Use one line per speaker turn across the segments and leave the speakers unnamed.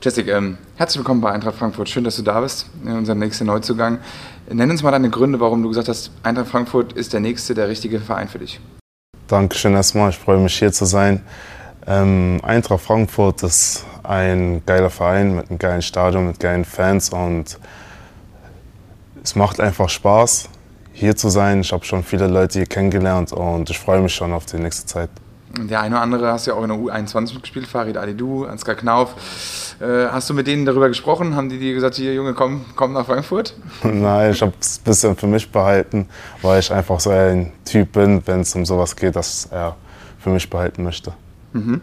Jessica, ähm, herzlich willkommen bei Eintracht Frankfurt. Schön, dass du da bist, unser nächster Neuzugang. Nenn uns mal deine Gründe, warum du gesagt hast, Eintracht Frankfurt ist der nächste, der richtige Verein für dich.
Dankeschön erstmal, ich freue mich hier zu sein. Ähm, Eintracht Frankfurt ist ein geiler Verein mit einem geilen Stadion, mit geilen Fans und es macht einfach Spaß, hier zu sein. Ich habe schon viele Leute hier kennengelernt und ich freue mich schon auf die nächste Zeit.
Der eine oder andere hast ja auch in der U21 mitgespielt, Farid Alidou, Ansgar Knauf. Äh, hast du mit denen darüber gesprochen? Haben die dir gesagt, hier Junge, komm, komm nach Frankfurt?
Nein, ich habe es ein bisschen für mich behalten, weil ich einfach so ein Typ bin, wenn es um sowas geht, dass er für mich behalten möchte.
Mhm.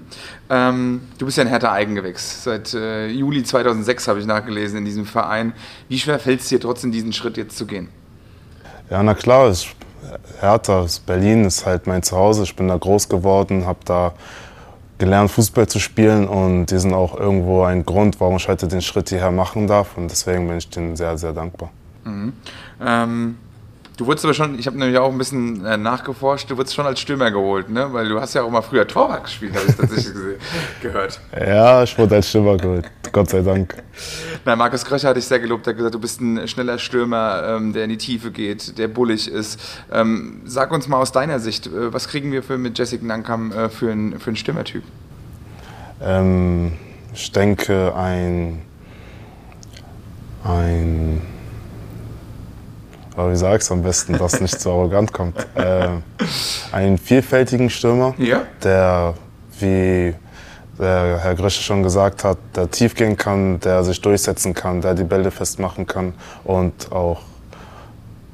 Ähm, du bist ja ein härter Eigengewächs. Seit äh, Juli 2006 habe ich nachgelesen in diesem Verein. Wie schwer fällt es dir trotzdem, diesen Schritt jetzt zu gehen?
Ja, na klar, es Hertha, Berlin ist halt mein Zuhause. Ich bin da groß geworden, habe da gelernt, Fußball zu spielen und die sind auch irgendwo ein Grund, warum ich heute den Schritt hierher machen darf und deswegen bin ich denen sehr, sehr dankbar.
Mhm. Ähm, Du wurdest aber schon, ich habe nämlich auch ein bisschen äh, nachgeforscht, du wurdest schon als Stürmer geholt, ne? Weil du hast ja auch mal früher Torwart gespielt, habe ich tatsächlich gehört.
Ja, ich wurde als Stürmer geholt, Gott sei Dank.
Na, Markus Kröcher hat dich sehr gelobt, er hat gesagt, du bist ein schneller Stürmer, ähm, der in die Tiefe geht, der bullig ist. Ähm, sag uns mal aus deiner Sicht, äh, was kriegen wir für, mit Jessica Nankam äh, für, einen für einen Stürmertyp?
Ähm, ich denke, ein, ein aber wie ich es am besten, dass es nicht zu arrogant kommt. Äh, einen vielfältigen Stürmer,
ja.
der, wie der Herr Grösche schon gesagt hat, der tief gehen kann, der sich durchsetzen kann, der die Bälle festmachen kann und auch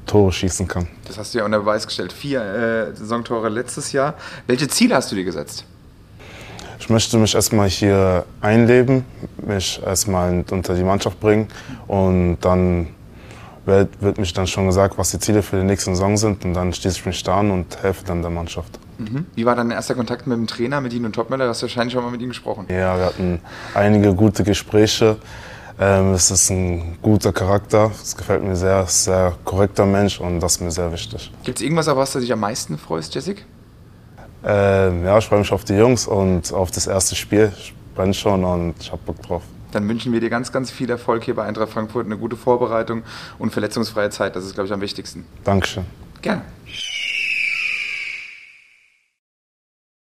Tore schießen kann.
Das hast du ja unter Beweis gestellt. Vier äh, Saisontore letztes Jahr. Welche Ziele hast du dir gesetzt?
Ich möchte mich erstmal hier einleben, mich erstmal unter die Mannschaft bringen und dann wird, wird mich dann schon gesagt, was die Ziele für die nächste Saison sind und dann schließe ich mich da an und helfe dann der Mannschaft.
Mhm. Wie war dein erster Kontakt mit dem Trainer, mit Ihnen und Topmöller? Du hast wahrscheinlich schon mal mit ihm gesprochen.
Ja, wir hatten einige gute Gespräche. Ähm, es ist ein guter Charakter, es gefällt mir sehr, es ist ein sehr korrekter Mensch und das ist mir sehr wichtig.
Gibt es irgendwas, auf was du dich am meisten freust, Jessic?
Ähm, ja, ich freue mich auf die Jungs und auf das erste Spiel. Ich brenne schon und ich habe Bock drauf
dann wünschen wir dir ganz, ganz viel Erfolg hier bei Eintracht Frankfurt, eine gute Vorbereitung und verletzungsfreie Zeit. Das ist, glaube ich, am wichtigsten.
Dankeschön.
Gerne.